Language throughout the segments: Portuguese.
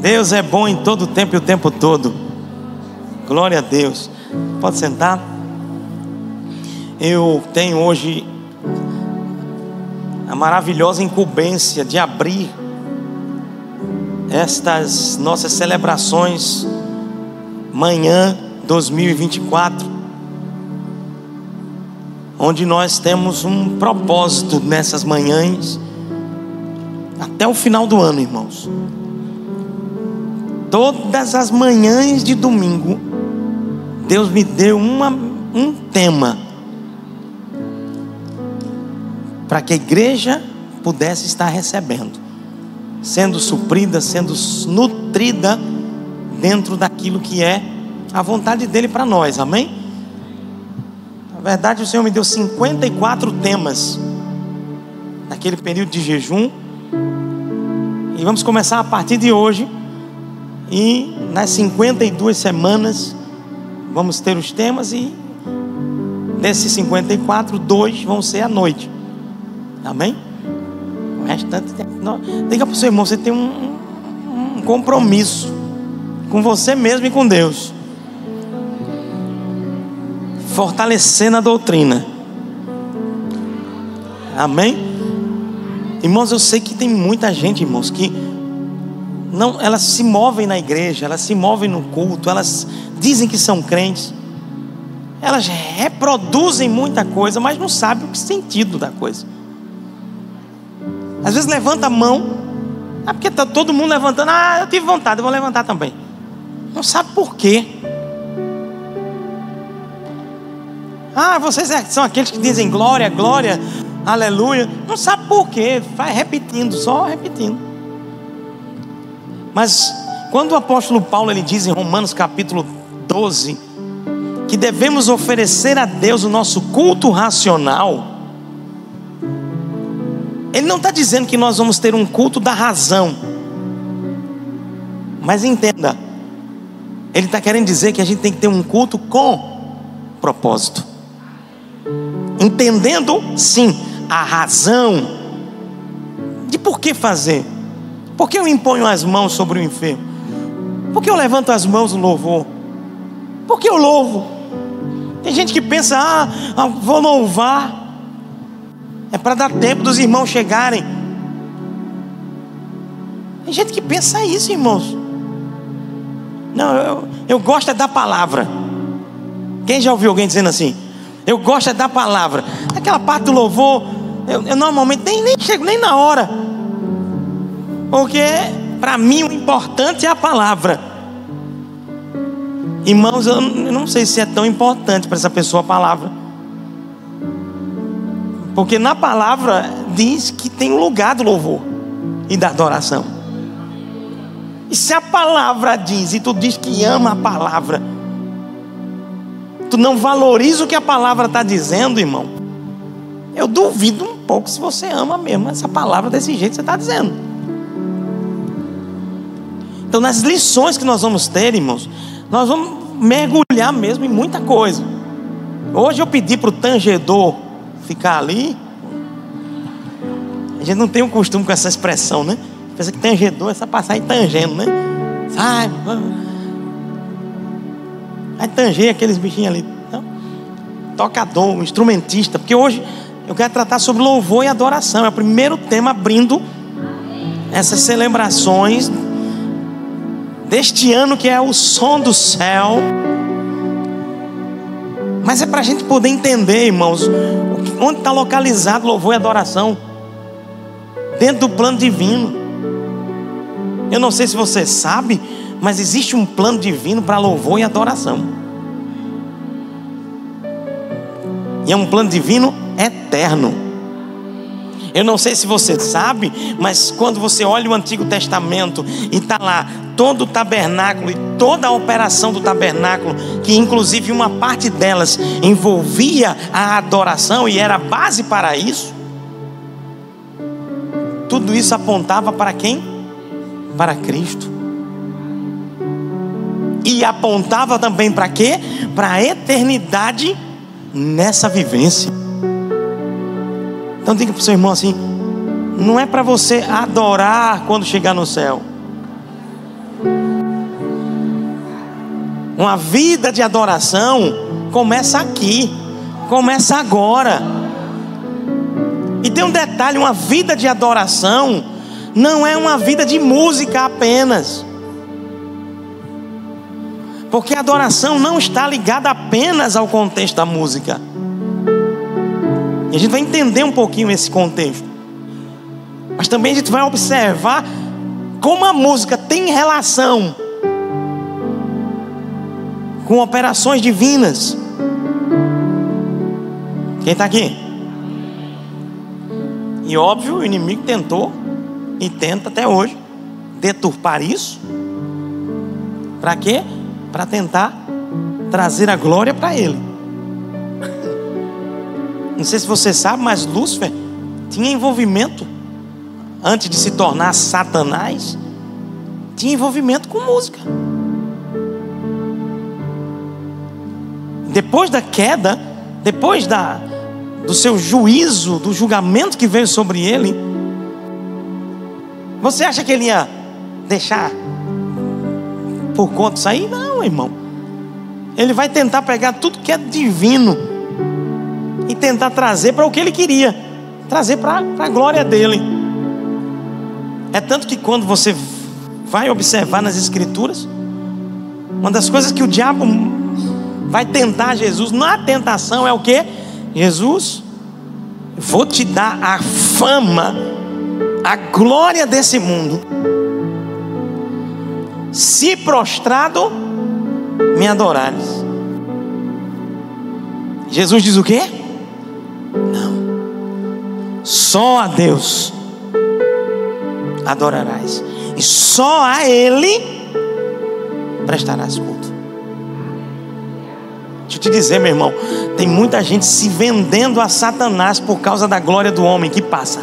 Deus é bom em todo tempo e o tempo todo. Glória a Deus. Pode sentar. Eu tenho hoje a maravilhosa incumbência de abrir estas nossas celebrações manhã 2024, onde nós temos um propósito nessas manhãs até o final do ano, irmãos. Todas as manhãs de domingo, Deus me deu uma, um tema para que a igreja pudesse estar recebendo, sendo suprida, sendo nutrida dentro daquilo que é a vontade dele para nós, amém? Na verdade, o Senhor me deu 54 temas naquele período de jejum e vamos começar a partir de hoje. E nas 52 semanas vamos ter os temas e desses 54, dois vão ser à noite. Amém? O restante tem. Diga para o seu irmão, você tem um, um compromisso com você mesmo e com Deus. Fortalecendo a doutrina. Amém? Irmãos, eu sei que tem muita gente, irmãos, que não, elas se movem na igreja, elas se movem no culto, elas dizem que são crentes, elas reproduzem muita coisa, mas não sabem o sentido da coisa. Às vezes levanta a mão, é porque está todo mundo levantando, ah, eu tive vontade, eu vou levantar também. Não sabe por quê. Ah, vocês é, são aqueles que dizem glória, glória, aleluia. Não sabe por quê, vai repetindo, só repetindo. Mas quando o apóstolo Paulo ele diz em Romanos capítulo 12 que devemos oferecer a Deus o nosso culto racional, ele não está dizendo que nós vamos ter um culto da razão. Mas entenda, ele está querendo dizer que a gente tem que ter um culto com propósito. Entendendo, sim, a razão de por que fazer. Por que eu imponho as mãos sobre o enfermo? Por que eu levanto as mãos no louvor? Por que eu louvo? Tem gente que pensa, ah, ah vou louvar. É para dar tempo dos irmãos chegarem. Tem gente que pensa isso, irmãos. Não, eu, eu gosto é da palavra. Quem já ouviu alguém dizendo assim? Eu gosto é da palavra. Aquela parte do louvor, eu, eu normalmente nem, nem chego nem na hora. Porque para mim o importante é a palavra. Irmãos, eu não sei se é tão importante para essa pessoa a palavra. Porque na palavra diz que tem lugar do louvor e da adoração. E se a palavra diz, e tu diz que ama a palavra, tu não valoriza o que a palavra está dizendo, irmão. Eu duvido um pouco se você ama mesmo essa palavra desse jeito que você está dizendo. Então, nas lições que nós vamos ter, irmãos, nós vamos mergulhar mesmo em muita coisa. Hoje eu pedi para o tangedor ficar ali. A gente não tem o um costume com essa expressão, né? Pensa que tangedor é só passar e tangendo, né? Sai, vai tanger aqueles bichinhos ali. Não. Tocador, instrumentista, porque hoje eu quero tratar sobre louvor e adoração. É o primeiro tema abrindo essas celebrações deste ano que é o som do céu. Mas é para a gente poder entender, irmãos, onde está localizado louvor e adoração. Dentro do plano divino. Eu não sei se você sabe, mas existe um plano divino para louvor e adoração. E é um plano divino eterno. Eu não sei se você sabe, mas quando você olha o Antigo Testamento e está lá todo o tabernáculo e toda a operação do tabernáculo, que inclusive uma parte delas envolvia a adoração e era base para isso, tudo isso apontava para quem? Para Cristo. E apontava também para quê? Para a eternidade nessa vivência. Então diga para o seu irmão assim: não é para você adorar quando chegar no céu. Uma vida de adoração começa aqui, começa agora. E tem um detalhe: uma vida de adoração não é uma vida de música apenas. Porque a adoração não está ligada apenas ao contexto da música. E a gente vai entender um pouquinho esse contexto. Mas também a gente vai observar como a música tem relação com operações divinas. Quem está aqui? E óbvio, o inimigo tentou e tenta até hoje deturpar isso. Para quê? Para tentar trazer a glória para ele. Não sei se você sabe, mas Lúcifer tinha envolvimento antes de se tornar Satanás, tinha envolvimento com música. Depois da queda, depois da, do seu juízo, do julgamento que veio sobre ele, você acha que ele ia deixar por conta aí? Não, irmão. Ele vai tentar pegar tudo que é divino e tentar trazer para o que ele queria trazer para a glória dele. É tanto que quando você vai observar nas Escrituras, uma das coisas que o diabo vai tentar Jesus na tentação é o que? Jesus, vou te dar a fama a glória desse mundo. Se prostrado, me adorares. Jesus diz o quê? Não. Só a Deus adorarás. E só a Ele prestarás culto. Deixa eu te dizer, meu irmão, tem muita gente se vendendo a Satanás por causa da glória do homem que passa.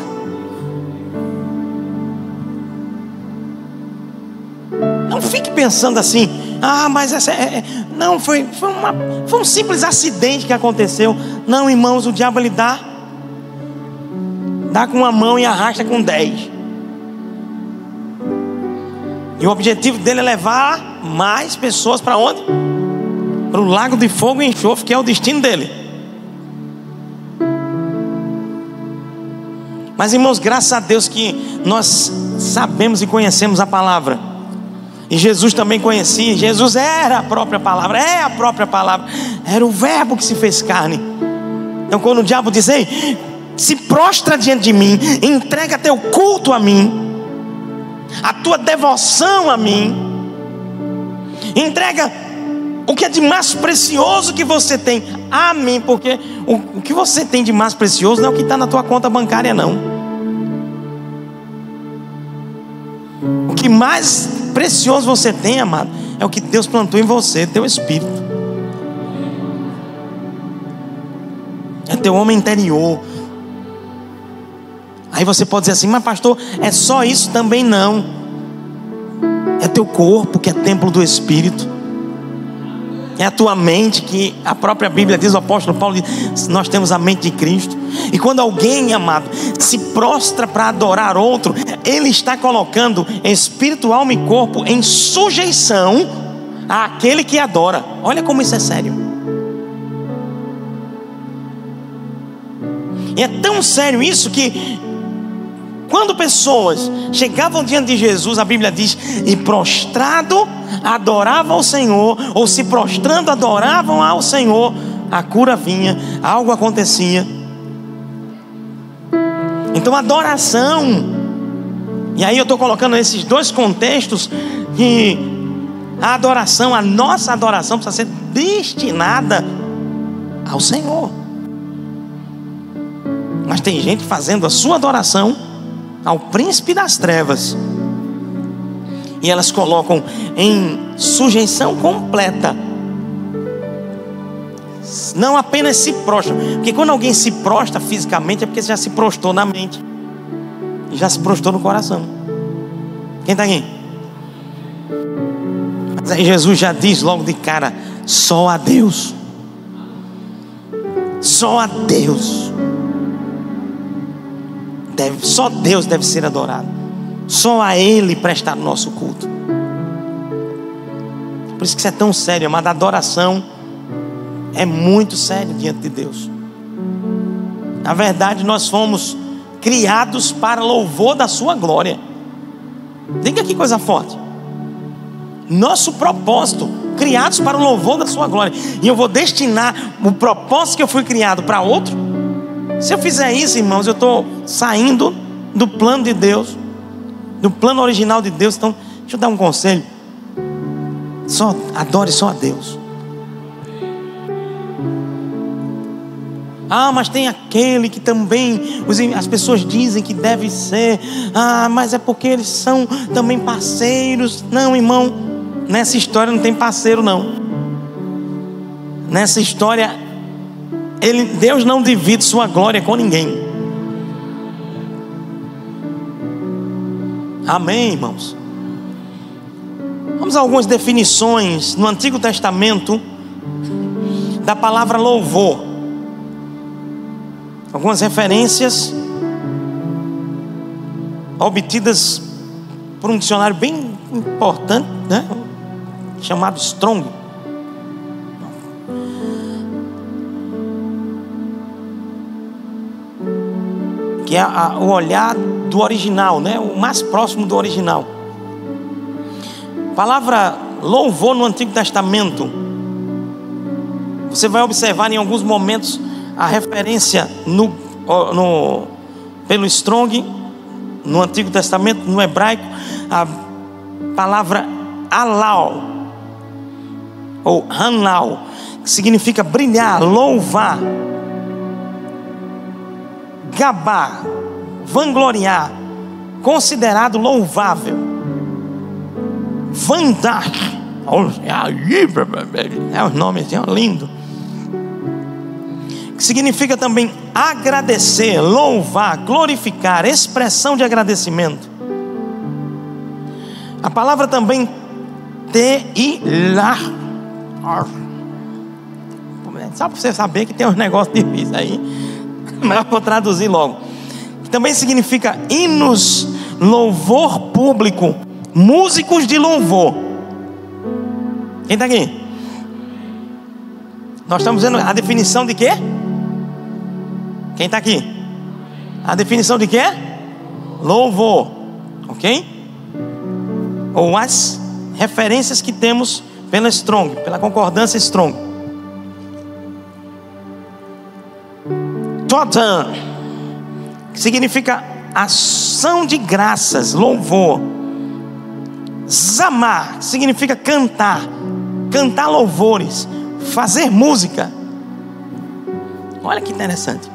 fique pensando assim, ah, mas essa é, é, não foi foi, uma, foi um simples acidente que aconteceu. Não, irmãos, o diabo ele dá dá com uma mão e arrasta com dez. E o objetivo dele é levar mais pessoas para onde? Para o lago de fogo e enxofre, que é o destino dele. Mas irmãos, graças a Deus que nós sabemos e conhecemos a palavra. E Jesus também conhecia, Jesus era a própria palavra, é a própria palavra, era o Verbo que se fez carne. Então, quando o diabo diz, Ei, se prostra diante de mim, entrega teu culto a mim, a tua devoção a mim, entrega o que é de mais precioso que você tem a mim, porque o, o que você tem de mais precioso não é o que está na tua conta bancária, não. O que mais precioso você tem, amado, é o que Deus plantou em você, teu espírito. É teu homem interior. Aí você pode dizer assim, mas pastor, é só isso também não. É teu corpo que é templo do Espírito. É a tua mente que a própria Bíblia diz, o apóstolo Paulo diz, nós temos a mente de Cristo. E quando alguém, amado, se prostra para adorar outro, ele está colocando espírito, alma e corpo em sujeição àquele que adora. Olha como isso é sério. E é tão sério isso que quando pessoas chegavam diante de Jesus, a Bíblia diz, e prostrado adoravam ao Senhor, ou se prostrando adoravam ao Senhor, a cura vinha, algo acontecia. Então, adoração, e aí eu estou colocando esses dois contextos, que a adoração, a nossa adoração precisa ser destinada ao Senhor. Mas tem gente fazendo a sua adoração ao príncipe das trevas. E elas colocam em sujeição completa. Não apenas se prostram, porque quando alguém se prostra fisicamente é porque já se prostrou na mente, e já se prostrou no coração. Quem está aqui? Mas aí Jesus já diz logo de cara: só a Deus, só a Deus deve, só Deus deve ser adorado. Só a Ele prestar o nosso culto. Por isso que isso é tão sério, mas a adoração é muito sério diante de Deus. Na verdade, nós fomos criados para louvor da Sua glória. Diga que coisa forte. Nosso propósito, criados para o louvor da Sua glória. E eu vou destinar o propósito que eu fui criado para outro. Se eu fizer isso, irmãos, eu estou saindo do plano de Deus, do plano original de Deus. Então, deixa eu dar um conselho. Só adore só a Deus. Ah, mas tem aquele que também as pessoas dizem que deve ser. Ah, mas é porque eles são também parceiros. Não, irmão, nessa história não tem parceiro não. Nessa história ele, Deus não divide sua glória com ninguém. Amém, irmãos. Vamos a algumas definições no Antigo Testamento da palavra louvor algumas referências obtidas por um dicionário bem importante, né? chamado Strong. Que é a, o olhar do original, né? o mais próximo do original. palavra louvor no Antigo Testamento. Você vai observar em alguns momentos a referência no, no, pelo Strong, no Antigo Testamento, no hebraico, a palavra alau, ou hanau, que significa brilhar, louvar, gabar, vangloriar, considerado louvável, vandar, é nomes é lindo que significa também agradecer, louvar, glorificar, expressão de agradecimento. A palavra também teilar. Só para você saber que tem uns negócios difíceis aí, mas vou traduzir logo. Também significa hinos, louvor público, músicos de louvor. Quem está aqui? Nós estamos vendo a definição de quê? Quem está aqui? A definição de quê? Louvor. Ok? Ou as referências que temos pela Strong, pela concordância Strong. Totan, que significa ação de graças, louvor. Zamar, significa cantar, cantar louvores, fazer música. Olha que interessante.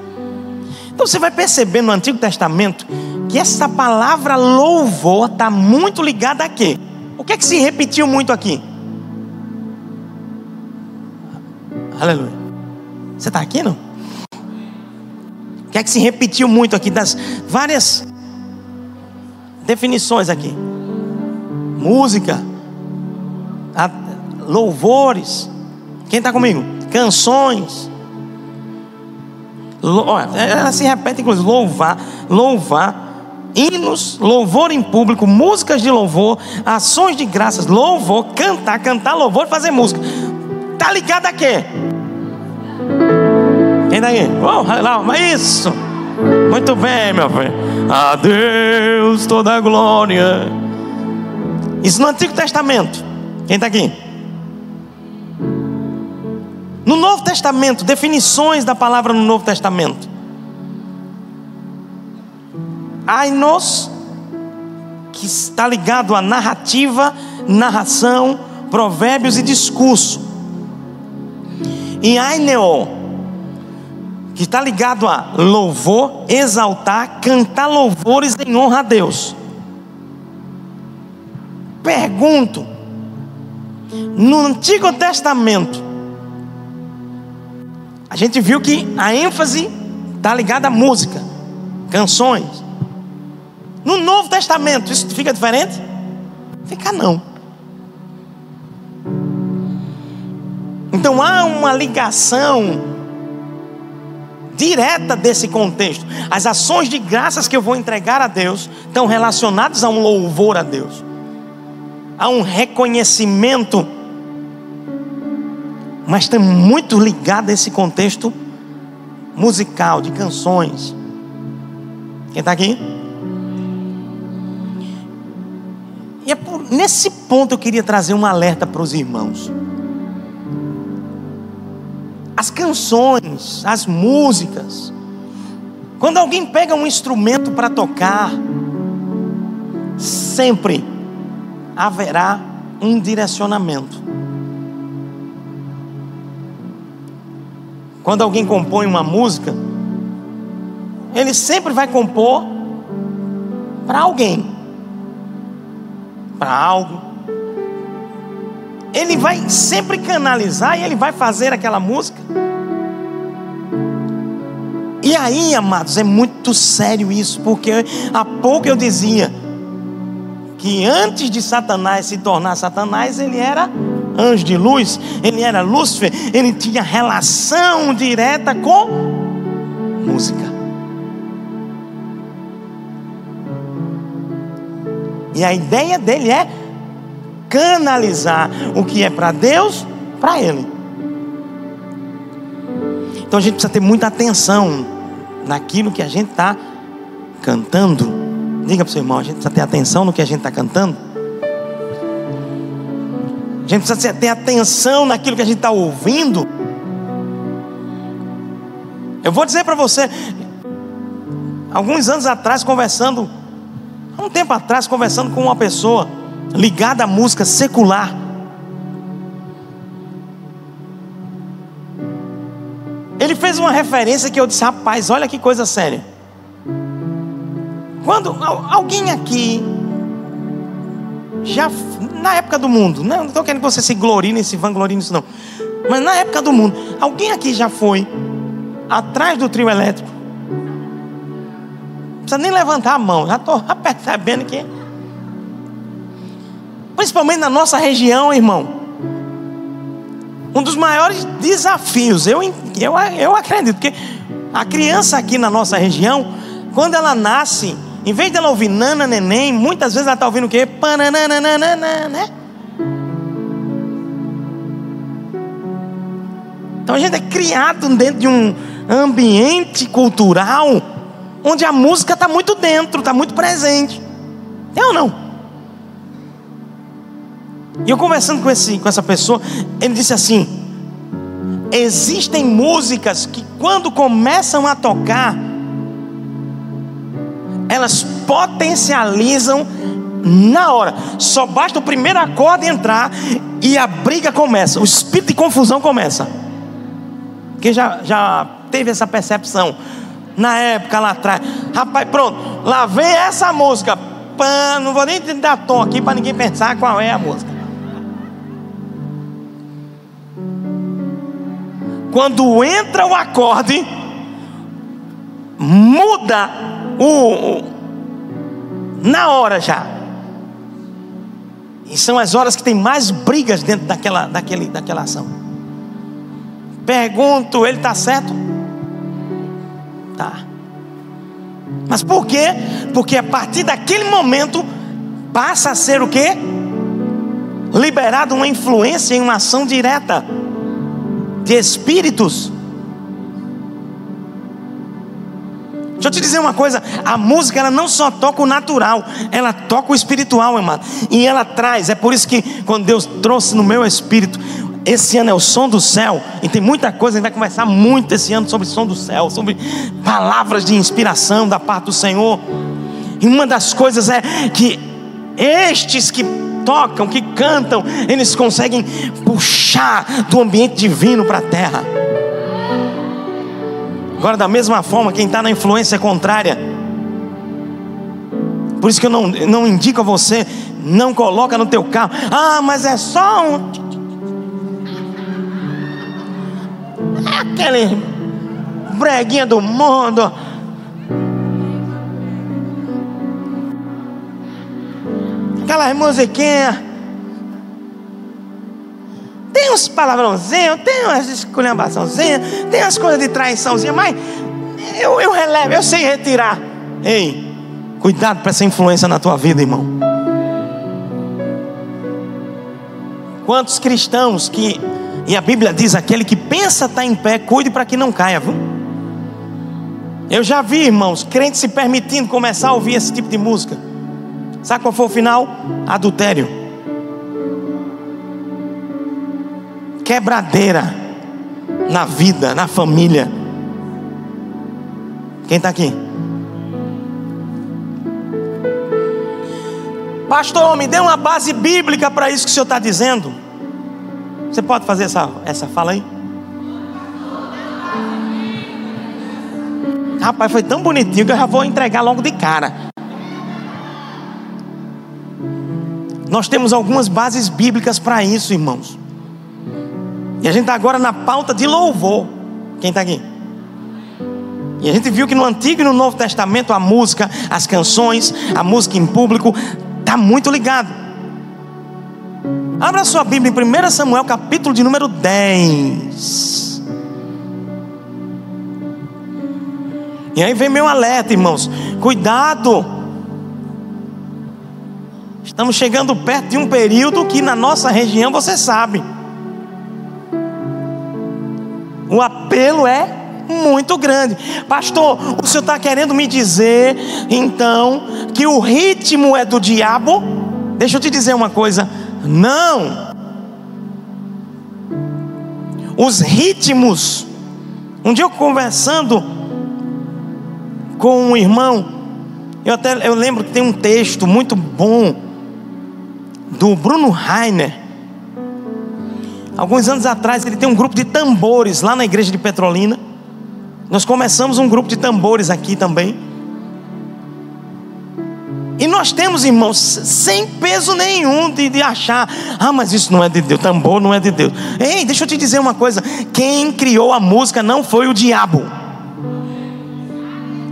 Então você vai perceber no Antigo Testamento que essa palavra louvor está muito ligada a quê? O que é que se repetiu muito aqui? Aleluia. Você está aqui não? Que é que se repetiu muito aqui das várias definições aqui? Música, louvores. Quem está comigo? Canções Olha, ela se repete, inclusive, louvar, louvar, hinos, louvor em público, músicas de louvor, ações de graças, louvor, cantar, cantar louvor, fazer música. Tá ligado a quê? Daí? Oh, isso. Muito bem, meu filho. A Deus toda a glória. Isso no Antigo Testamento. Quem está aqui? No Novo Testamento, definições da palavra no Novo Testamento. Ainos, que está ligado a narrativa, narração, provérbios e discurso. E aineo, que está ligado a louvor, exaltar, cantar louvores em honra a Deus. Pergunto, no Antigo Testamento, a gente viu que a ênfase está ligada à música, canções. No Novo Testamento, isso fica diferente? Fica não. Então há uma ligação direta desse contexto. As ações de graças que eu vou entregar a Deus estão relacionadas a um louvor a Deus, a um reconhecimento mas está muito ligado a esse contexto musical, de canções. Quem está aqui? E é por, nesse ponto eu queria trazer um alerta para os irmãos. As canções, as músicas, quando alguém pega um instrumento para tocar, sempre haverá um direcionamento. Quando alguém compõe uma música, ele sempre vai compor para alguém, para algo. Ele vai sempre canalizar e ele vai fazer aquela música. E aí, amados, é muito sério isso, porque há pouco eu dizia que antes de Satanás se tornar Satanás, ele era anjo de luz, ele era Lúcifer, ele tinha relação direta com música. E a ideia dele é canalizar o que é para Deus, para ele. Então a gente precisa ter muita atenção naquilo que a gente está cantando. Diga para o seu irmão, a gente precisa ter atenção no que a gente está cantando. A gente precisa ter atenção naquilo que a gente está ouvindo. Eu vou dizer para você, alguns anos atrás, conversando Há um tempo atrás, conversando com uma pessoa ligada à música secular. Ele fez uma referência que eu disse: rapaz, olha que coisa séria. Quando alguém aqui, já na época do mundo, não estou querendo que você se glorie nesse vanglorie nisso, não. Mas na época do mundo, alguém aqui já foi atrás do trio elétrico precisa nem levantar a mão, já estou percebendo que. Principalmente na nossa região, irmão. Um dos maiores desafios, eu, eu, eu acredito, que a criança aqui na nossa região, quando ela nasce, em vez dela ouvir nana, neném, muitas vezes ela está ouvindo o quê? Né? Então a gente é criado dentro de um ambiente cultural onde a música está muito dentro, está muito presente. É ou não? E eu conversando com, esse, com essa pessoa, ele disse assim: existem músicas que quando começam a tocar, elas potencializam na hora. Só basta o primeiro acorde entrar e a briga começa, o espírito de confusão começa. Quem já, já teve essa percepção? na época lá atrás. Rapaz, pronto, lá vem essa música. Pã, não vou nem dar tom aqui para ninguém pensar qual é a música. Quando entra o acorde, muda o, na hora já. E são as horas que tem mais brigas dentro daquela, daquele, daquela ação. Pergunto, ele está certo? Tá. Mas por quê? Porque a partir daquele momento passa a ser o quê? Liberado uma influência em uma ação direta de espíritos. Deixa eu te dizer uma coisa, a música ela não só toca o natural, ela toca o espiritual, irmão. E ela traz, é por isso que quando Deus trouxe no meu espírito esse ano é o som do céu, e tem muita coisa, a gente vai conversar muito esse ano sobre o som do céu, sobre palavras de inspiração da parte do Senhor. E uma das coisas é que estes que tocam, que cantam, eles conseguem puxar do ambiente divino para a terra. Agora, da mesma forma, quem está na influência contrária, por isso que eu não, não indico a você, não coloca no teu carro, ah, mas é só um aquele breguinha do mundo. Aquelas musiquinhas. Tem uns palavrãozinhos, tem umas esculhambaçãozinhas, tem umas coisas de traiçãozinha, mas eu, eu relevo, eu sei retirar. Ei, cuidado para essa influência na tua vida, irmão. Quantos cristãos que E a Bíblia diz: aquele que pensa estar tá em pé, cuide para que não caia, viu? Eu já vi, irmãos, crentes se permitindo começar a ouvir esse tipo de música. Sabe qual foi o final? Adultério. Quebradeira na vida, na família. Quem está aqui? Pastor, me dê uma base bíblica para isso que o senhor está dizendo. Você pode fazer essa, essa fala aí? Rapaz, foi tão bonitinho que eu já vou entregar logo de cara. Nós temos algumas bases bíblicas para isso, irmãos. E a gente está agora na pauta de louvor. Quem está aqui? E a gente viu que no Antigo e no Novo Testamento a música, as canções, a música em público Está muito ligado. Abra sua Bíblia em 1 Samuel, capítulo de número 10. E aí vem meu alerta, irmãos. Cuidado. Estamos chegando perto de um período que na nossa região você sabe. O apelo é muito grande. Pastor, o senhor está querendo me dizer, então, que o ritmo é do diabo? Deixa eu te dizer uma coisa: não. Os ritmos. Um dia eu conversando com um irmão, eu até eu lembro que tem um texto muito bom do Bruno Rainer. Alguns anos atrás ele tem um grupo de tambores lá na igreja de Petrolina. Nós começamos um grupo de tambores aqui também. E nós temos, irmãos, sem peso nenhum de, de, achar, ah, mas isso não é de Deus, tambor não é de Deus. Ei, deixa eu te dizer uma coisa: quem criou a música não foi o diabo.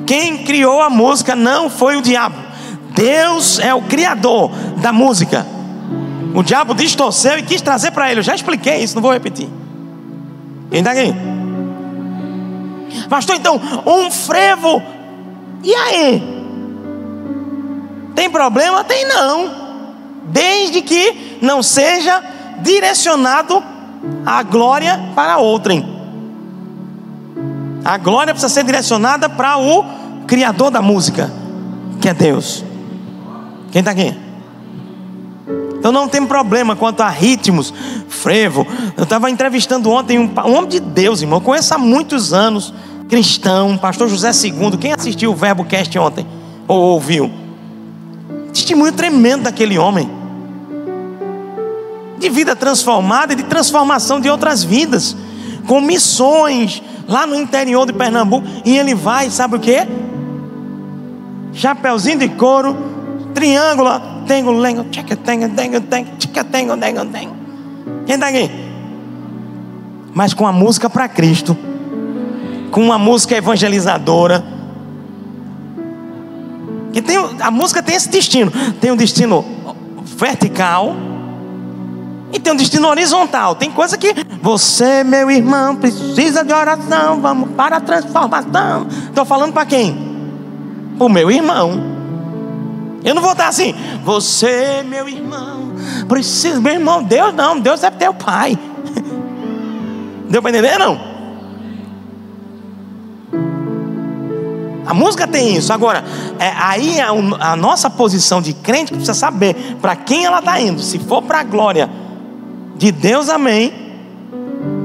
Quem criou a música não foi o diabo. Deus é o criador da música. O diabo distorceu e quis trazer para ele. Eu já expliquei isso, não vou repetir. Quem está aqui? Pastor, então, um frevo. E aí? Tem problema? Tem não. Desde que não seja direcionado a glória para outrem. A glória precisa ser direcionada para o Criador da música, que é Deus. Quem está aqui? Então não tem problema quanto a ritmos, frevo. Eu estava entrevistando ontem um, um homem de Deus, irmão. Eu conheço há muitos anos cristão, pastor José II. Quem assistiu o Verbo Cast ontem? Ou ouviu? Testemunho tremendo daquele homem. De vida transformada e de transformação de outras vidas. Com missões lá no interior de Pernambuco. E ele vai, sabe o que? Chapeuzinho de couro, triângulo, tengo, lengo, tcheca, tengo, tengo, tengo, tengo, tengo, tengo. Quem está aqui? Mas com a música para Cristo com uma música evangelizadora. Que tem, a música tem esse destino. Tem um destino vertical e tem um destino horizontal. Tem coisa que você, meu irmão, precisa de oração. Vamos para a transformação. Estou falando para quem? Para o meu irmão. Eu não vou estar assim. Você, meu irmão, precisa, meu irmão. Deus não. Deus é teu pai. Deu para entender não? A música tem isso. Agora, é, aí a, a nossa posição de crente precisa saber para quem ela está indo. Se for para a glória de Deus, amém.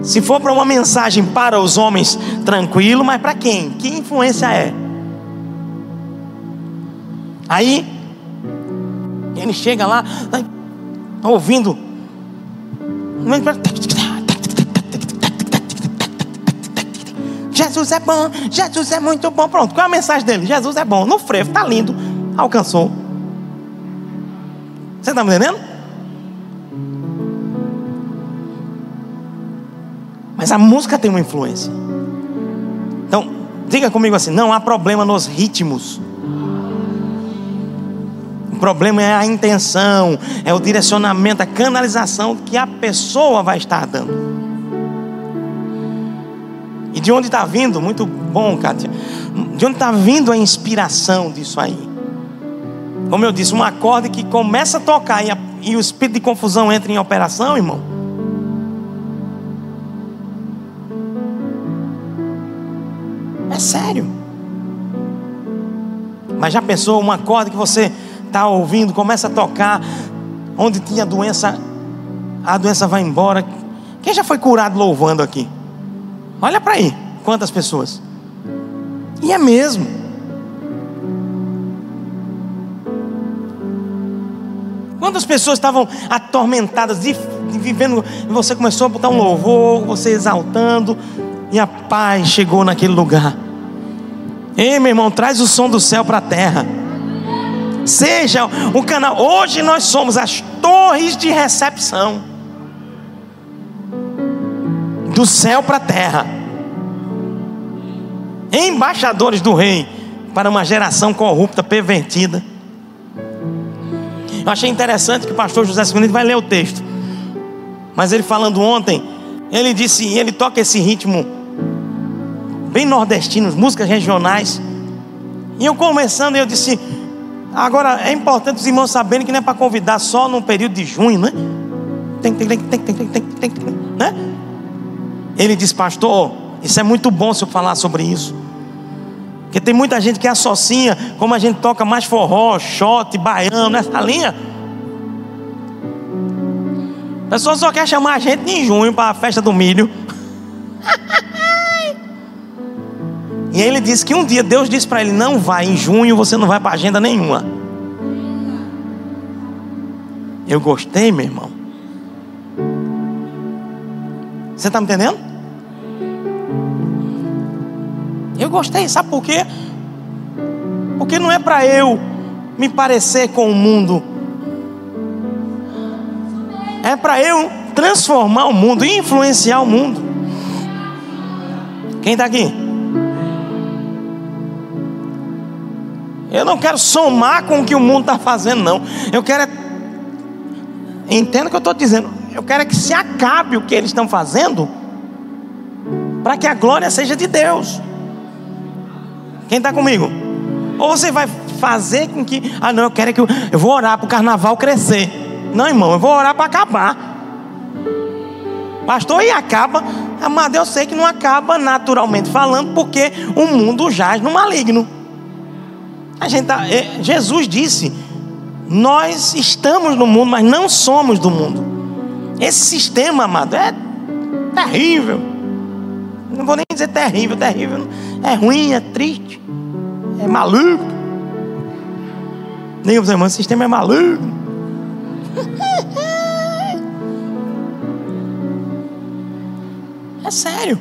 Se for para uma mensagem para os homens, tranquilo, mas para quem? Que influência é? Aí, ele chega lá, ouvindo. Jesus é bom, Jesus é muito bom. Pronto, qual é a mensagem dele? Jesus é bom. No frevo, tá lindo. Alcançou. Você está me entendendo? Mas a música tem uma influência. Então, diga comigo assim: não há problema nos ritmos. O problema é a intenção, é o direcionamento, a canalização que a pessoa vai estar dando. E de onde está vindo? Muito bom, Kátia. De onde está vindo a inspiração disso aí? Como eu disse, um acorde que começa a tocar e, a, e o espírito de confusão entra em operação, irmão. É sério. Mas já pensou um acorde que você está ouvindo, começa a tocar, onde tinha doença, a doença vai embora. Quem já foi curado louvando aqui? Olha para aí, quantas pessoas. E é mesmo. Quantas pessoas estavam atormentadas, de vivendo, e você começou a botar um louvor, você exaltando, e a paz chegou naquele lugar. Ei, meu irmão, traz o som do céu para a terra. Seja o canal. Hoje nós somos as torres de recepção do céu para a terra. Embaixadores do rei para uma geração corrupta, pervertida. Eu achei interessante que o pastor José Segundo vai ler o texto. Mas ele falando ontem, ele disse, ele toca esse ritmo bem nordestino, músicas regionais. E eu começando, eu disse, agora é importante os irmãos saberem que não é para convidar só no período de junho, né? Tem, tem, tem, tem, tem, tem, tem, tem, né? Ele disse, pastor, isso é muito bom se eu falar sobre isso. Porque tem muita gente que associa, como a gente toca mais forró, shot, baiano, nessa linha. A pessoa só quer chamar a gente em junho para a festa do milho. E ele disse que um dia Deus disse para ele: Não vai, em junho você não vai para agenda nenhuma. Eu gostei, meu irmão. Você está me entendendo? Eu gostei, sabe por quê? Porque não é para eu me parecer com o mundo, é para eu transformar o mundo, influenciar o mundo. Quem está aqui? Eu não quero somar com o que o mundo está fazendo, não. Eu quero. É... Entenda o que eu estou dizendo. Eu quero é que se acabe o que eles estão fazendo, para que a glória seja de Deus. Quem está comigo? Ou você vai fazer com que. Ah, não, eu quero é que eu, eu vou orar para o carnaval crescer. Não, irmão, eu vou orar para acabar. Pastor, e acaba? Amado, eu sei que não acaba naturalmente falando, porque o mundo jaz no maligno. A gente tá, é, Jesus disse: Nós estamos no mundo, mas não somos do mundo. Esse sistema, amado, é terrível. Não vou nem dizer terrível, terrível. É ruim, é triste, é maluco. Nem os irmãos, o sistema é maluco. É sério.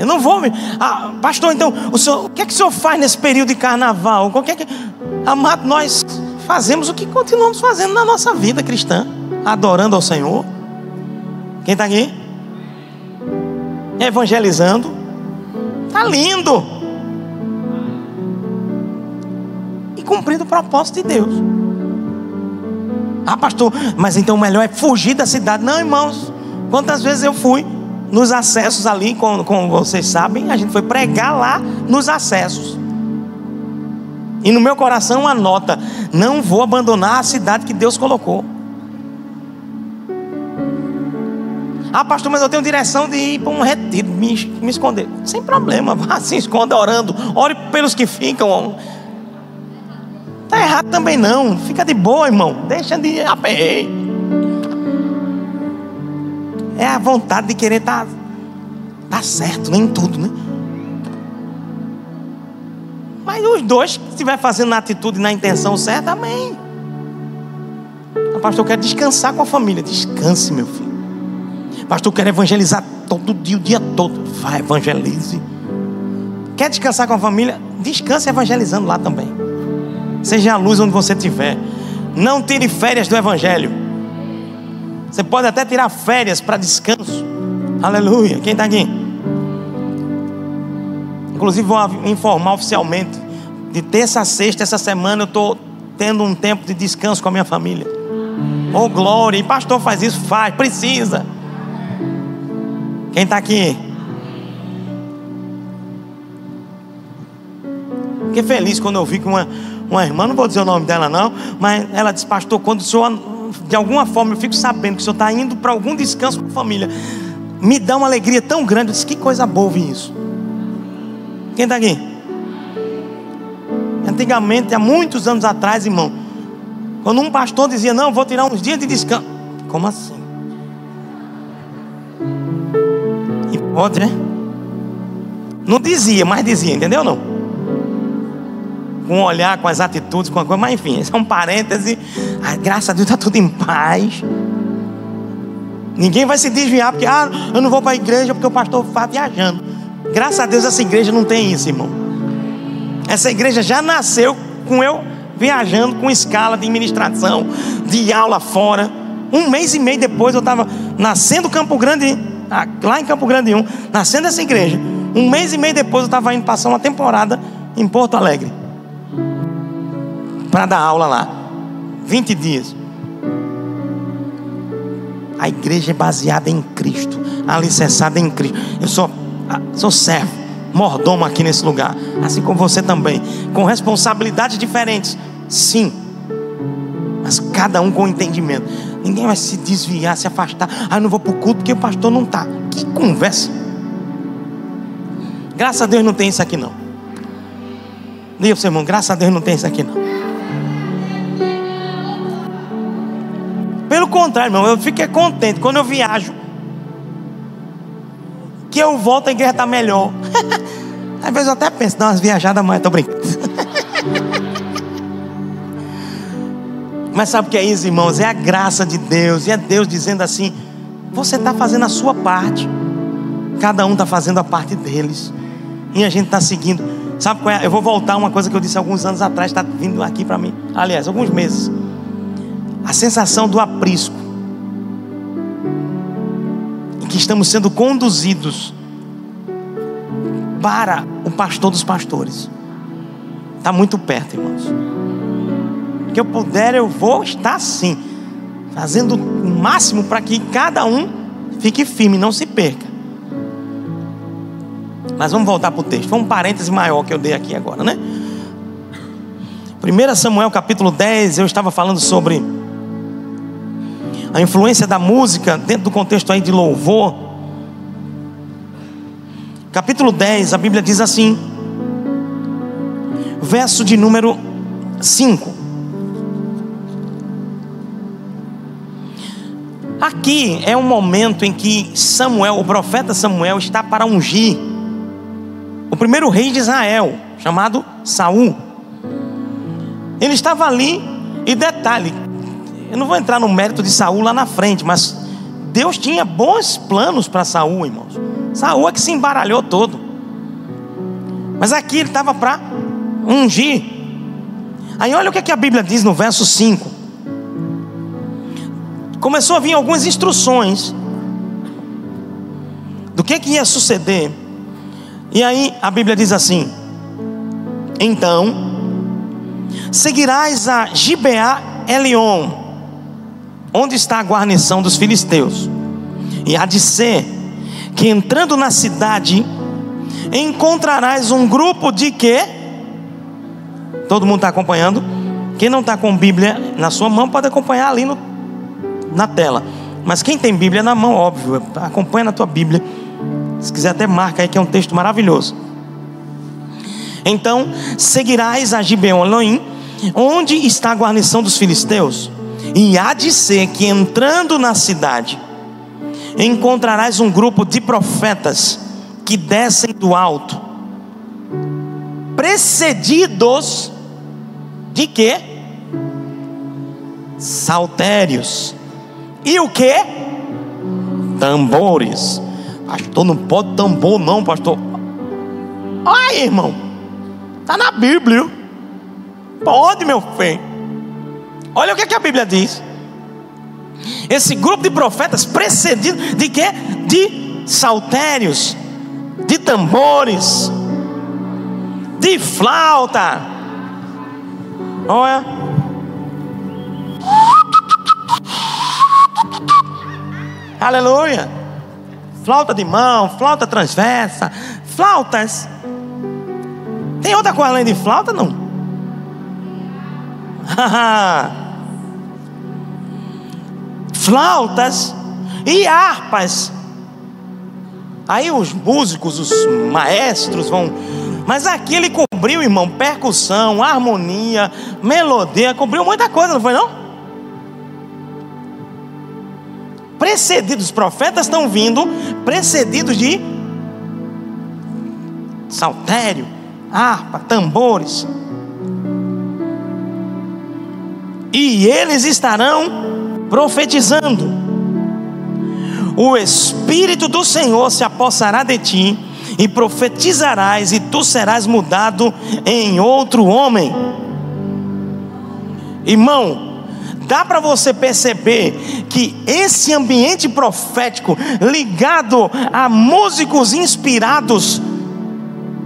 Eu não vou me. Ah, pastor, então, o, senhor, o que é que o senhor faz nesse período de carnaval? Que é que. Amado, nós fazemos o que continuamos fazendo na nossa vida cristã, adorando ao Senhor. Quem está aqui? Evangelizando. Está lindo. E cumprindo o propósito de Deus. Ah, pastor, mas então o melhor é fugir da cidade. Não, irmãos. Quantas vezes eu fui? Nos acessos ali, como, como vocês sabem, a gente foi pregar lá nos acessos. E no meu coração uma nota: não vou abandonar a cidade que Deus colocou. Ah, pastor, mas eu tenho direção de ir para um retiro, me, me esconder. Sem problema, vá se esconda orando. Ore pelos que ficam. Está errado também não. Fica de boa, irmão. Deixa de aperreio é a vontade de querer estar tá, tá certo, nem tudo, né? Mas os dois, se estiver fazendo na atitude e na intenção certa, amém. O pastor quer descansar com a família. Descanse, meu filho. Pastor quer evangelizar todo dia, o dia todo. Vai, evangelize. Quer descansar com a família? Descanse evangelizando lá também. Seja a luz onde você estiver. Não tire férias do evangelho. Você pode até tirar férias para descanso. Aleluia. Quem está aqui? Inclusive, vou informar oficialmente. De terça a sexta, essa semana, eu estou tendo um tempo de descanso com a minha família. Oh, glória. E pastor faz isso? Faz, precisa. Quem está aqui? Fiquei feliz quando eu vi que uma, uma irmã, não vou dizer o nome dela não, mas ela disse, pastor, quando o senhor de alguma forma eu fico sabendo que o senhor está indo para algum descanso com a família, me dá uma alegria tão grande. Eu disse, que coisa boa ouvir isso. Quem está aqui? Antigamente, há muitos anos atrás, irmão, quando um pastor dizia, não, vou tirar uns dias de descanso. Como assim? E pode, né? Não dizia, mas dizia, entendeu não? Com o olhar, com as atitudes, com a coisa, mas enfim, esse é um parêntese. Graças a Deus está tudo em paz. Ninguém vai se desviar porque ah, eu não vou para a igreja porque o pastor está viajando. Graças a Deus essa igreja não tem isso, irmão. Essa igreja já nasceu com eu viajando com escala de administração, de aula fora. Um mês e meio depois eu estava nascendo Campo Grande, ah, lá em Campo Grande 1, nascendo essa igreja. Um mês e meio depois eu estava indo passar uma temporada em Porto Alegre para dar aula lá. 20 dias. A igreja é baseada em Cristo, alicerçada em Cristo. Eu sou, ah, sou servo, mordomo aqui nesse lugar, assim como você também, com responsabilidades diferentes, sim, mas cada um com entendimento. Ninguém vai se desviar, se afastar. Ah, eu não vou para o culto porque o pastor não está. Que conversa. Graças a Deus não tem isso aqui não. Diga para seu irmão, graças a Deus não tem isso aqui não. Contrário, irmão, eu fiquei contente quando eu viajo. Que eu volto a igreja está melhor. Às vezes eu até penso, dar umas viajadas mais, estou brincando. Mas sabe o que é isso, irmãos? É a graça de Deus, e é Deus dizendo assim: você está fazendo a sua parte, cada um está fazendo a parte deles, e a gente está seguindo. Sabe qual é? Eu vou voltar uma coisa que eu disse alguns anos atrás, está vindo aqui para mim, aliás, alguns meses a sensação do aprisco, em que estamos sendo conduzidos para o pastor dos pastores, está muito perto, irmãos. Que eu puder, eu vou estar assim, fazendo o máximo para que cada um fique firme, não se perca. Mas vamos voltar para o texto. Foi um parêntese maior que eu dei aqui agora, né? 1 Samuel capítulo 10, eu estava falando sobre a influência da música dentro do contexto aí de louvor. Capítulo 10, a Bíblia diz assim, verso de número 5. Aqui é um momento em que Samuel, o profeta Samuel, está para ungir o primeiro rei de Israel, chamado Saul. Ele estava ali, e detalhe, eu não vou entrar no mérito de Saul lá na frente, mas Deus tinha bons planos para Saul, irmãos. Saul é que se embaralhou todo. Mas aqui ele estava para ungir. Aí olha o que, é que a Bíblia diz no verso 5. Começou a vir algumas instruções do que, que ia suceder. E aí a Bíblia diz assim: Então seguirás a Gibeá Elion onde está a guarnição dos filisteus. E há de ser que entrando na cidade encontrarás um grupo de quê? Todo mundo está acompanhando? Quem não está com Bíblia na sua mão pode acompanhar ali no, na tela. Mas quem tem Bíblia na mão, óbvio, acompanha na tua Bíblia. Se quiser até marca aí que é um texto maravilhoso. Então, seguirás a Gibeon onde está a guarnição dos filisteus. E há de ser que entrando na cidade, encontrarás um grupo de profetas que descem do alto, precedidos de quê? Saltérios. E o que? Tambores. Pastor, não pode tambor, não, pastor. Ai, irmão, está na Bíblia. Pode, meu filho. Olha o que, é que a Bíblia diz. Esse grupo de profetas precedido de quê? De saltérios, de tambores, de flauta. Olha. Aleluia. Flauta de mão, flauta transversa, flautas. Tem outra coisa além de flauta? Não. flautas e harpas. Aí os músicos, os maestros vão Mas aqui ele cobriu, irmão, percussão, harmonia, melodia, cobriu muita coisa, não foi não? Precedidos, os profetas estão vindo precedidos de saltério, harpa, tambores. E eles estarão profetizando. O Espírito do Senhor se apossará de ti, e profetizarás, e tu serás mudado em outro homem. Irmão, dá para você perceber que esse ambiente profético, ligado a músicos inspirados,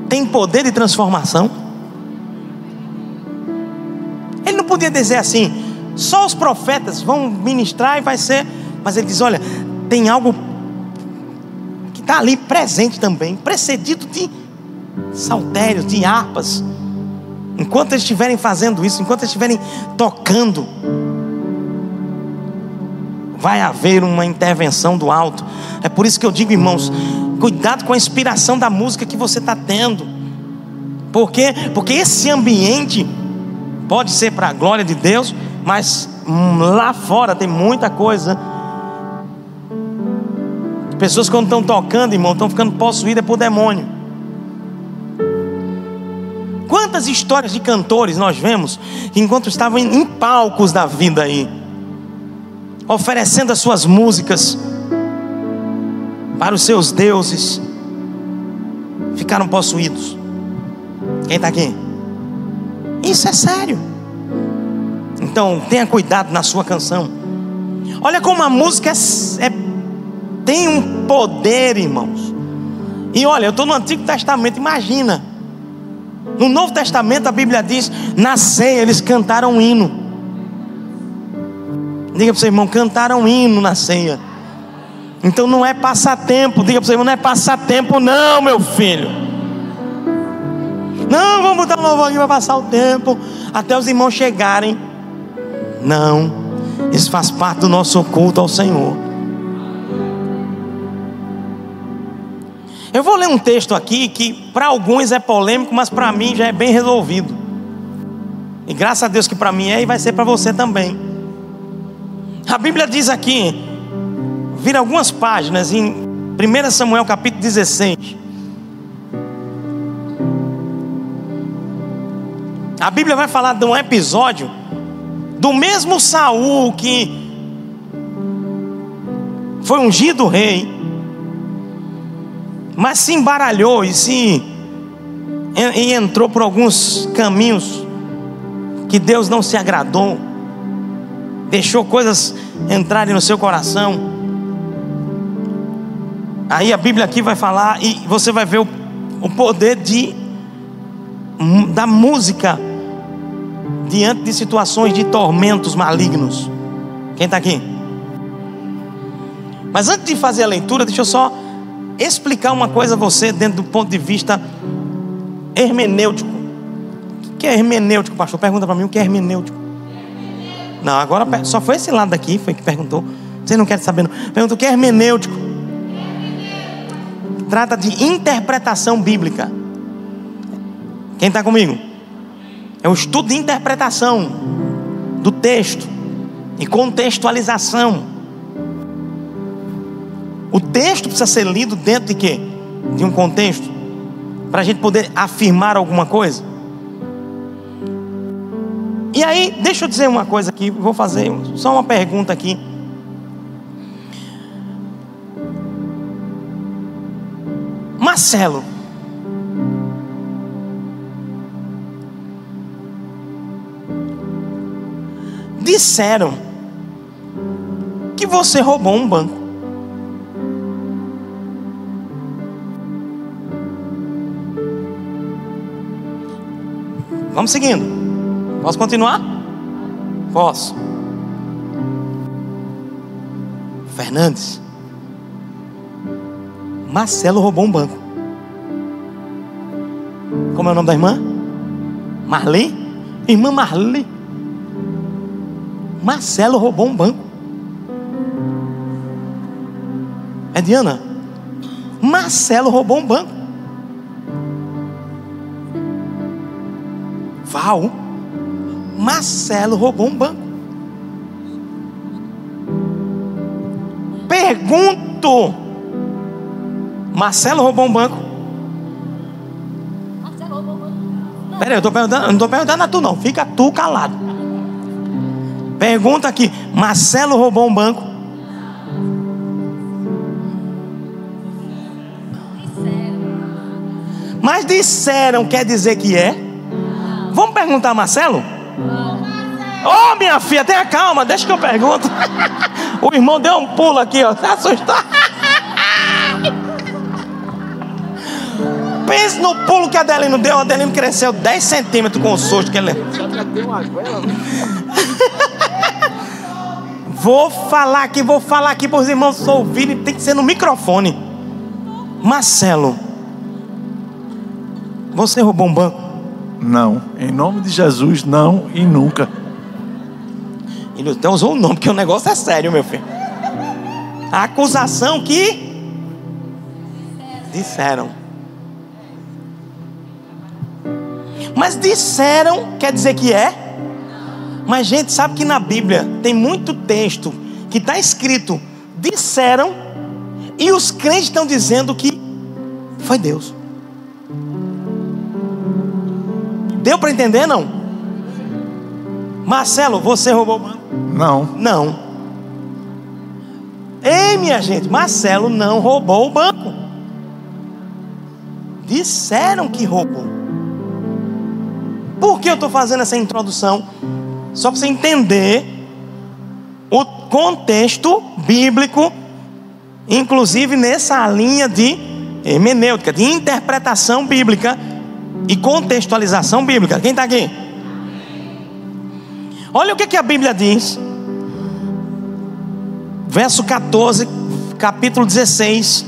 tem poder de transformação? Podia dizer assim, só os profetas vão ministrar e vai ser. Mas ele diz: olha, tem algo que está ali presente também, precedido de saltérios, de harpas. Enquanto eles estiverem fazendo isso, enquanto eles estiverem tocando, vai haver uma intervenção do alto. É por isso que eu digo, irmãos, Cuidado com a inspiração da música que você está tendo. Por quê? Porque esse ambiente pode ser para a glória de Deus, mas hum, lá fora tem muita coisa. Pessoas quando estão tocando, irmão, estão ficando possuídas por demônio. Quantas histórias de cantores nós vemos que enquanto estavam em palcos da vida aí, oferecendo as suas músicas, para os seus deuses, ficaram possuídos. Quem está aqui? Isso é sério. Então, tenha cuidado na sua canção. Olha como a música é, é, tem um poder, irmãos. E olha, eu estou no Antigo Testamento, imagina. No Novo Testamento a Bíblia diz: na ceia eles cantaram um hino. Diga para o seu irmão: cantaram um hino na ceia. Então não é passatempo. Diga para você, não é passatempo, não, meu filho. Não, vamos botar um louvor aqui para passar o tempo. Até os irmãos chegarem. Não. Isso faz parte do nosso culto ao Senhor. Eu vou ler um texto aqui que para alguns é polêmico, mas para mim já é bem resolvido. E graças a Deus que para mim é e vai ser para você também. A Bíblia diz aqui vira algumas páginas em 1 Samuel capítulo 16. A Bíblia vai falar de um episódio do mesmo Saul que foi ungido rei, mas se embaralhou e se e entrou por alguns caminhos que Deus não se agradou, deixou coisas entrarem no seu coração. Aí a Bíblia aqui vai falar e você vai ver o, o poder de da música diante de situações de tormentos malignos. Quem está aqui? Mas antes de fazer a leitura, deixa eu só explicar uma coisa a você dentro do ponto de vista hermenêutico. O que é hermenêutico, pastor? Pergunta para mim o que é hermenêutico. Não, agora só foi esse lado daqui, foi que perguntou. Você não quer saber, não. Pergunta o que é hermenêutico trata de interpretação bíblica. Quem está comigo? É o estudo de interpretação do texto e contextualização. O texto precisa ser lido dentro de quê? De um contexto. Para a gente poder afirmar alguma coisa. E aí, deixa eu dizer uma coisa aqui, vou fazer só uma pergunta aqui. Marcelo. Disseram que você roubou um banco. Vamos seguindo. Posso continuar? Posso. Fernandes. Marcelo roubou um banco. Como é o nome da irmã? Marli? Irmã Marli. Marcelo roubou um banco. É Diana? Marcelo roubou um banco. Uau! Marcelo roubou um banco. Pergunto: Marcelo roubou um banco? Marcelo roubou um banco. Peraí, eu tô perguntando, eu não estou perguntando a tu, não. Fica tu calado. Pergunta aqui: Marcelo roubou um banco? Mas disseram quer dizer que é? Vamos perguntar a Marcelo? Ô oh, minha filha, tenha calma, deixa que eu pergunto. o irmão deu um pulo aqui, ó, se assustou. Pense no pulo que a Adelino deu. A Adelino cresceu 10 centímetros com o susto que ele. Vou falar aqui, vou falar aqui para os irmãos ouvirem. Tem que ser no microfone. Marcelo, você roubou um banco? Não. Em nome de Jesus, não e nunca. Ele até usou o nome, porque o negócio é sério, meu filho. A acusação que disseram. Mas disseram quer dizer que é? Mas gente sabe que na Bíblia tem muito texto que está escrito disseram e os crentes estão dizendo que foi Deus. Deu para entender não? Marcelo, você roubou o banco? Não. Não. Ei, minha gente, Marcelo não roubou o banco. Disseram que roubou. Por que eu estou fazendo essa introdução? Só para você entender o contexto bíblico, inclusive nessa linha de hermenêutica, de interpretação bíblica e contextualização bíblica. Quem está aqui? Olha o que, que a Bíblia diz. Verso 14, capítulo 16.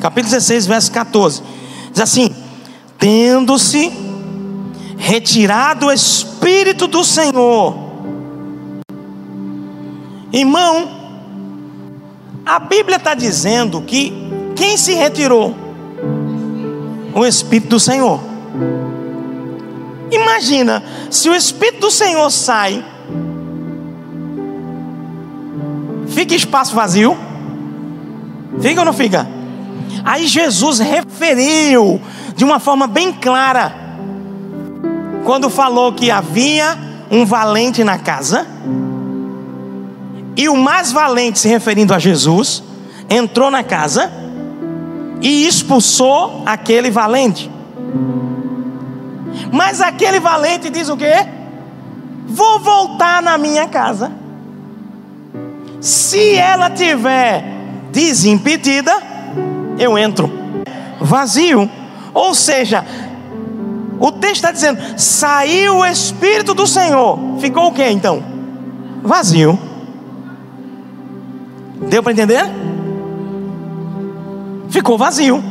Capítulo 16, verso 14. Diz assim: Tendo-se retirado o Espírito do Senhor. Irmão, a Bíblia está dizendo que quem se retirou? O Espírito do Senhor. Imagina, se o Espírito do Senhor sai, fica espaço vazio? Fica ou não fica? Aí Jesus referiu de uma forma bem clara, quando falou que havia um valente na casa, e o mais valente, se referindo a Jesus, entrou na casa e expulsou aquele valente. Mas aquele valente diz o quê? Vou voltar na minha casa. Se ela tiver desimpedida, eu entro. Vazio. Ou seja, o texto está dizendo: saiu o Espírito do Senhor. Ficou o que então? Vazio. Deu para entender? Ficou vazio.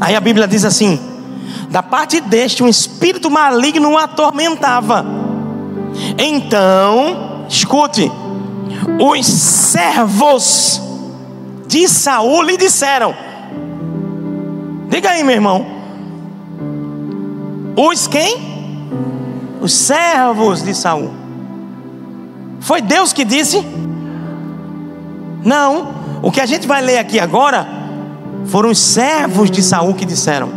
Aí a Bíblia diz assim: da parte deste, um espírito maligno o atormentava. Então, escute, os servos de Saul lhe disseram: Diga aí, meu irmão. Os quem? Os servos de Saul. Foi Deus que disse? Não. O que a gente vai ler aqui agora foram os servos de Saul que disseram.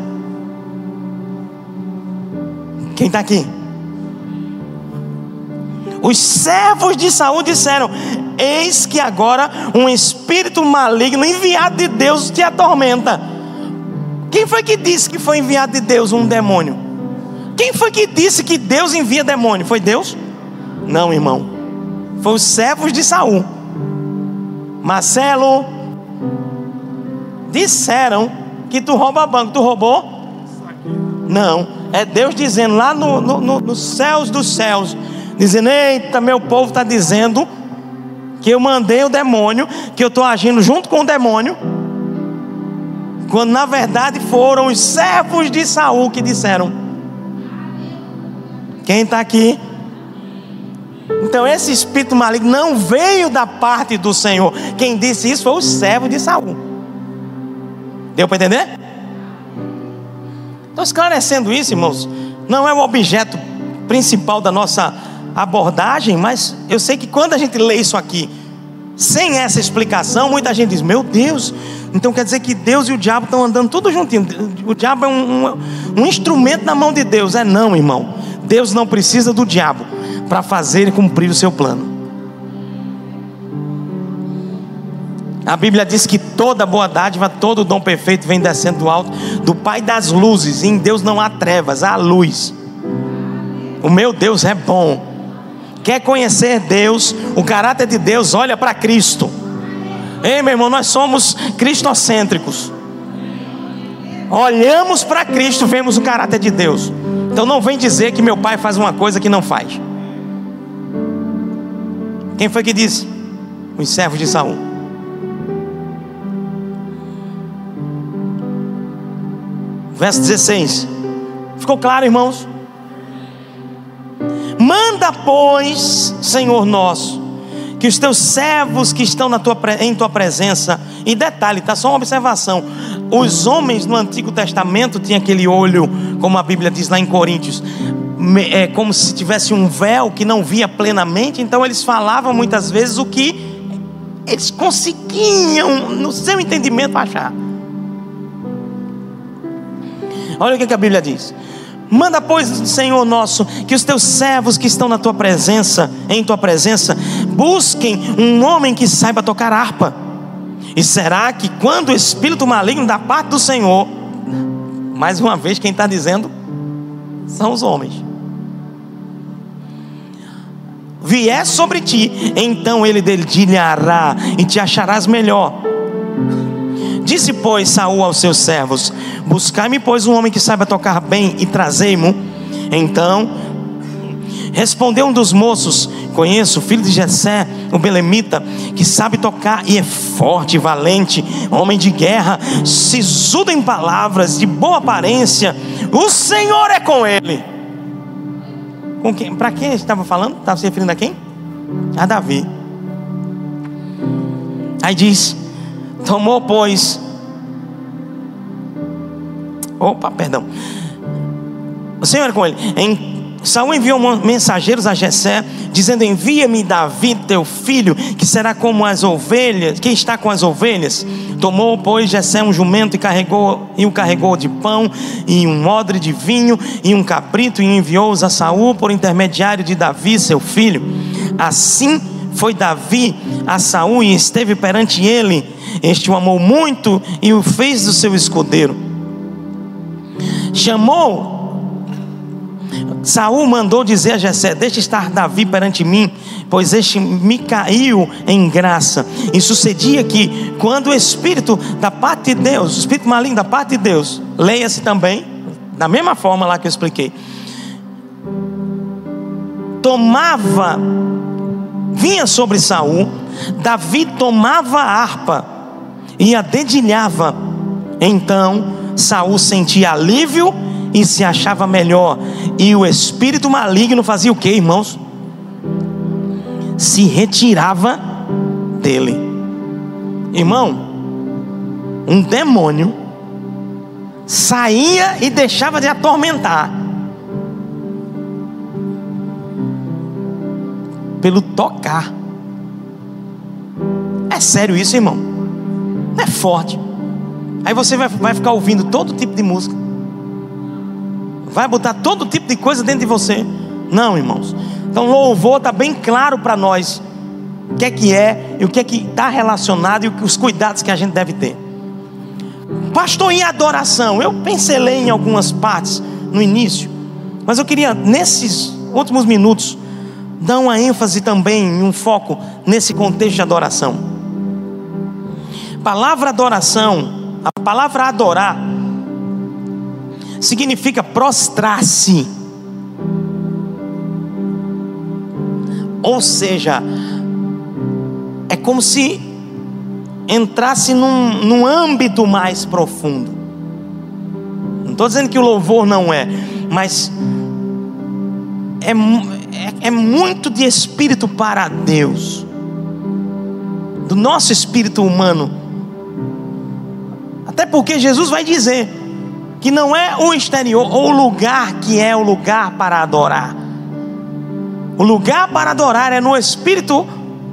Quem está aqui? Os servos de Saul disseram: Eis que agora um espírito maligno enviado de Deus te atormenta. Quem foi que disse que foi enviado de Deus um demônio? Quem foi que disse que Deus envia demônio? Foi Deus? Não, irmão. Foi os servos de Saul. Marcelo, disseram que tu rouba banco. Tu roubou? Não. É Deus dizendo lá no, no, no, nos céus dos céus, dizendo: Eita, meu povo está dizendo que eu mandei o demônio, que eu estou agindo junto com o demônio, quando na verdade foram os servos de Saul que disseram. Quem está aqui? Então esse espírito maligno não veio da parte do Senhor. Quem disse isso foi o servo de Saul. Deu para entender? Estou esclarecendo isso, irmãos, não é o objeto principal da nossa abordagem, mas eu sei que quando a gente lê isso aqui, sem essa explicação, muita gente diz: Meu Deus, então quer dizer que Deus e o diabo estão andando tudo juntinho. O diabo é um, um, um instrumento na mão de Deus. É não, irmão. Deus não precisa do diabo para fazer e cumprir o seu plano. A Bíblia diz que toda boa dádiva, todo dom perfeito vem descendo do alto, do Pai das luzes. E em Deus não há trevas, há luz. O meu Deus é bom. Quer conhecer Deus, o caráter de Deus, olha para Cristo. Ei, meu irmão, nós somos cristocêntricos. Olhamos para Cristo, vemos o caráter de Deus. Então não vem dizer que meu pai faz uma coisa que não faz. Quem foi que disse? Os servos de Saul. Verso 16. Ficou claro, irmãos? Manda, pois, Senhor nosso, que os teus servos que estão tua, em tua presença, e detalhe, tá só uma observação. Os homens no Antigo Testamento tinham aquele olho, como a Bíblia diz lá em Coríntios, é como se tivesse um véu que não via plenamente, então eles falavam muitas vezes o que eles conseguiam, no seu entendimento, achar. Olha o que a Bíblia diz: Manda, pois, Senhor nosso, que os teus servos que estão na tua presença, em tua presença, busquem um homem que saiba tocar harpa. E será que quando o espírito maligno da parte do Senhor, mais uma vez, quem está dizendo são os homens, vier sobre ti, então ele dedilhará e te acharás melhor Disse, pois, Saul aos seus servos: Buscai-me, pois, um homem que saiba tocar bem e trazei-mo. Então respondeu um dos moços: Conheço, filho de Jessé, o belemita, que sabe tocar e é forte valente, homem de guerra, sisudo em palavras, de boa aparência. O Senhor é com ele. Com quem? Para quem estava falando? Estava se referindo a quem? A Davi. Aí diz: Tomou, pois. Opa, perdão. O Senhor com ele. Em Saul enviou mensageiros a Jessé, dizendo: Envia-me Davi, teu filho, que será como as ovelhas, que está com as ovelhas. Tomou, pois, Jessé um jumento e carregou e o carregou de pão e um odre de vinho e um cabrito e enviou-os a Saul por intermediário de Davi, seu filho. Assim foi Davi a Saul e esteve perante ele este o amou muito e o fez do seu escudeiro. Chamou Saul mandou dizer a Jessé: Deixa estar Davi perante mim, pois este me caiu em graça. E sucedia que, quando o Espírito da parte de Deus, o Espírito maligno da parte de Deus, leia-se também, da mesma forma lá que eu expliquei, tomava, vinha sobre Saul, Davi tomava a harpa e a dedilhava. Então Saul sentia alívio e se achava melhor. E o espírito maligno fazia o que, irmãos? Se retirava dele. Irmão, um demônio saía e deixava de atormentar. Pelo tocar. É sério isso, irmão? é forte. Aí você vai, vai ficar ouvindo todo tipo de música. Vai botar todo tipo de coisa dentro de você. Não, irmãos. Então, louvor está bem claro para nós o que é que é e o que é que está relacionado e os cuidados que a gente deve ter. Pastor, em adoração, eu pincelei em algumas partes no início, mas eu queria, nesses últimos minutos, dar uma ênfase também, um foco nesse contexto de adoração palavra adoração, a palavra adorar, significa prostrar-se. Ou seja, é como se entrasse num, num âmbito mais profundo. Não estou dizendo que o louvor não é, mas é, é, é muito de espírito para Deus, do nosso espírito humano até porque Jesus vai dizer: que não é o exterior, ou o lugar que é o lugar para adorar. O lugar para adorar é no espírito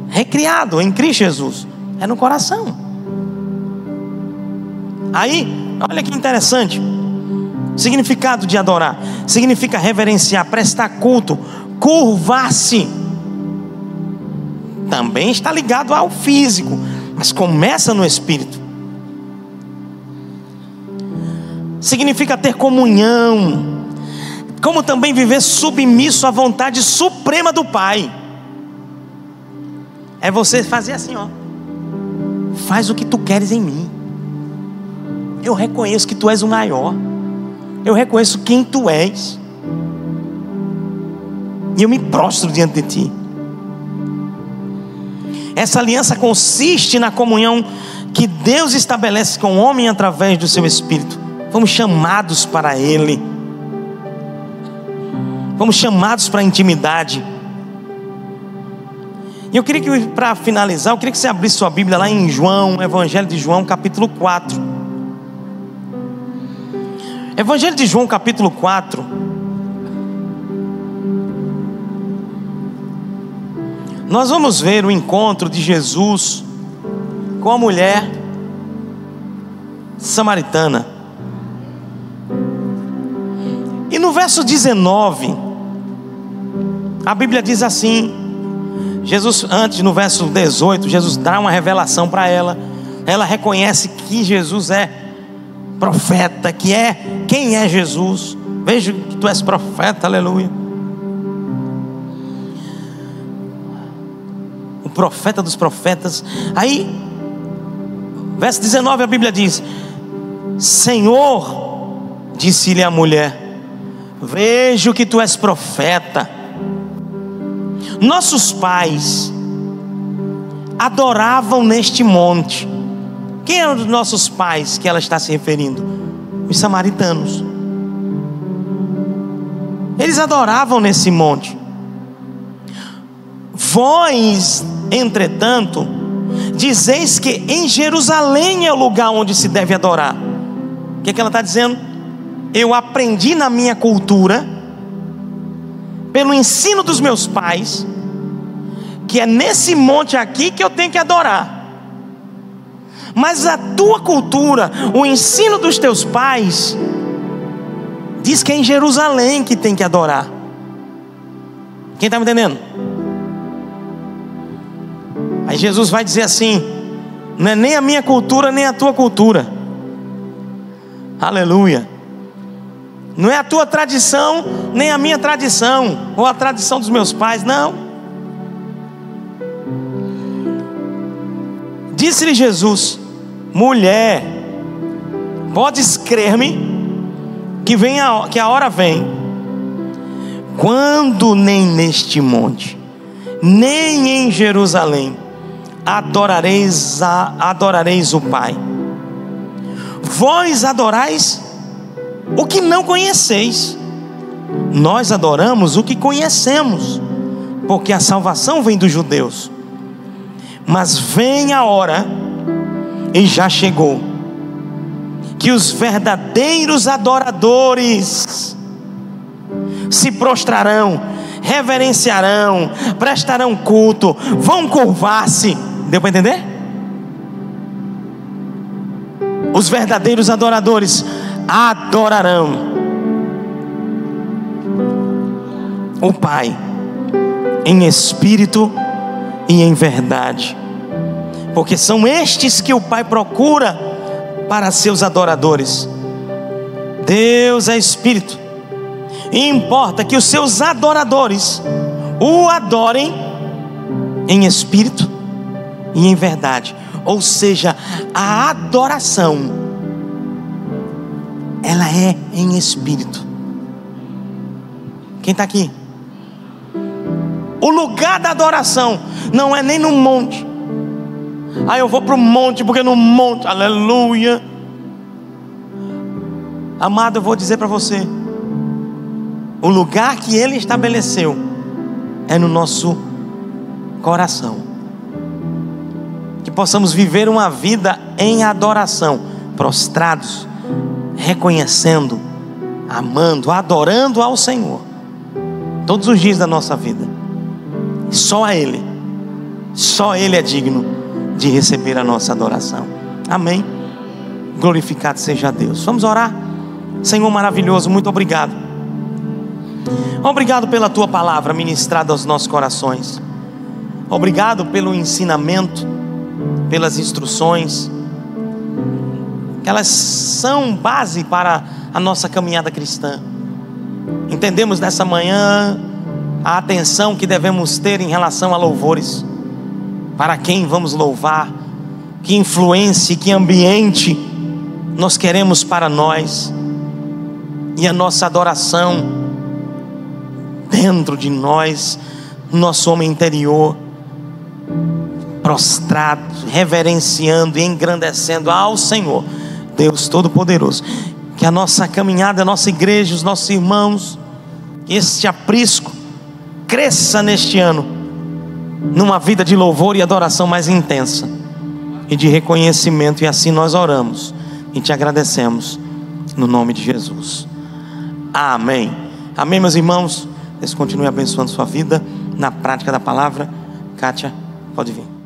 recriado em Cristo Jesus, é no coração. Aí, olha que interessante. Significado de adorar significa reverenciar, prestar culto, curvar-se. Também está ligado ao físico, mas começa no espírito. Significa ter comunhão, como também viver submisso à vontade suprema do Pai. É você fazer assim, ó. Faz o que tu queres em mim. Eu reconheço que tu és o maior. Eu reconheço quem tu és. E eu me prostro diante de ti. Essa aliança consiste na comunhão que Deus estabelece com o homem através do seu Espírito. Fomos chamados para Ele. Fomos chamados para a intimidade. E eu queria que, para finalizar, eu queria que você abrisse sua Bíblia lá em João, Evangelho de João, capítulo 4. Evangelho de João, capítulo 4. Nós vamos ver o encontro de Jesus com a mulher samaritana. No verso 19, a Bíblia diz assim: Jesus, antes no verso 18, Jesus dá uma revelação para ela. Ela reconhece que Jesus é profeta, que é quem é Jesus. Vejo que tu és profeta, aleluia. O profeta dos profetas. Aí, verso 19, a Bíblia diz: Senhor, disse-lhe a mulher, vejo que tu és profeta. Nossos pais adoravam neste monte. Quem eram os nossos pais que ela está se referindo? Os samaritanos. Eles adoravam nesse monte. Vós, entretanto, dizeis que em Jerusalém é o lugar onde se deve adorar. O que, é que ela está dizendo? Eu aprendi na minha cultura pelo ensino dos meus pais, que é nesse monte aqui que eu tenho que adorar. Mas a tua cultura, o ensino dos teus pais, diz que é em Jerusalém que tem que adorar. Quem está me entendendo? Aí Jesus vai dizer assim: não é nem a minha cultura, nem a tua cultura. Aleluia. Não é a tua tradição, nem a minha tradição, ou a tradição dos meus pais, não. Disse-lhe Jesus: Mulher, podes crer-me que, vem a, que a hora vem, quando nem neste monte, nem em Jerusalém, adorareis, a, adorareis o Pai. Vós adorais o que não conheceis. Nós adoramos o que conhecemos, porque a salvação vem dos judeus. Mas vem a hora, e já chegou, que os verdadeiros adoradores se prostrarão, reverenciarão, prestarão culto, vão curvar-se. Deu para entender? Os verdadeiros adoradores adorarão o Pai em espírito e em verdade, porque são estes que o Pai procura para seus adoradores. Deus é espírito, e importa que os seus adoradores o adorem em espírito e em verdade, ou seja, a adoração ela é em espírito. Quem está aqui? O lugar da adoração não é nem no monte. Ah, eu vou para o monte, porque no monte, aleluia. Amado, eu vou dizer para você: o lugar que Ele estabeleceu é no nosso coração. Que possamos viver uma vida em adoração, prostrados, reconhecendo, amando, adorando ao Senhor, todos os dias da nossa vida. Só a Ele, só Ele é digno de receber a nossa adoração. Amém. Glorificado seja Deus. Vamos orar. Senhor maravilhoso, muito obrigado. Obrigado pela tua palavra ministrada aos nossos corações. Obrigado pelo ensinamento, pelas instruções. Elas são base para a nossa caminhada cristã. Entendemos nessa manhã a atenção que devemos ter em relação a louvores. Para quem vamos louvar? Que influência, que ambiente nós queremos para nós. E a nossa adoração dentro de nós, nosso homem interior prostrado, reverenciando e engrandecendo ao Senhor, Deus Todo-Poderoso. Que a nossa caminhada, a nossa igreja, os nossos irmãos, este aprisco cresça neste ano, numa vida de louvor e adoração mais intensa e de reconhecimento, e assim nós oramos e te agradecemos, no nome de Jesus. Amém. Amém, meus irmãos. Deus continue abençoando sua vida na prática da palavra. Kátia, pode vir.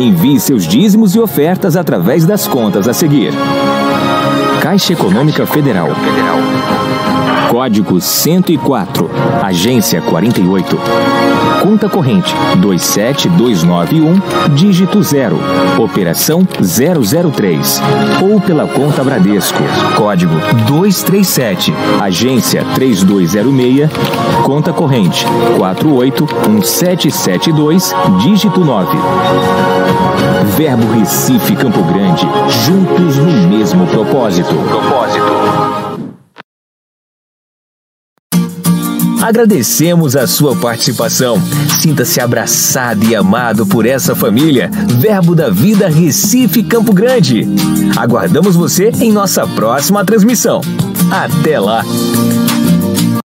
Envie seus dízimos e ofertas através das contas a seguir. Caixa Econômica Federal. Código 104, Agência 48. Conta corrente 27291, dígito 0, Operação 003. Ou pela conta Bradesco. Código 237, Agência 3206, Conta corrente 481772, dígito 9. Verbo Recife Campo Grande, juntos no mesmo propósito. Propósito. Agradecemos a sua participação. Sinta-se abraçado e amado por essa família. Verbo da Vida Recife Campo Grande. Aguardamos você em nossa próxima transmissão. Até lá!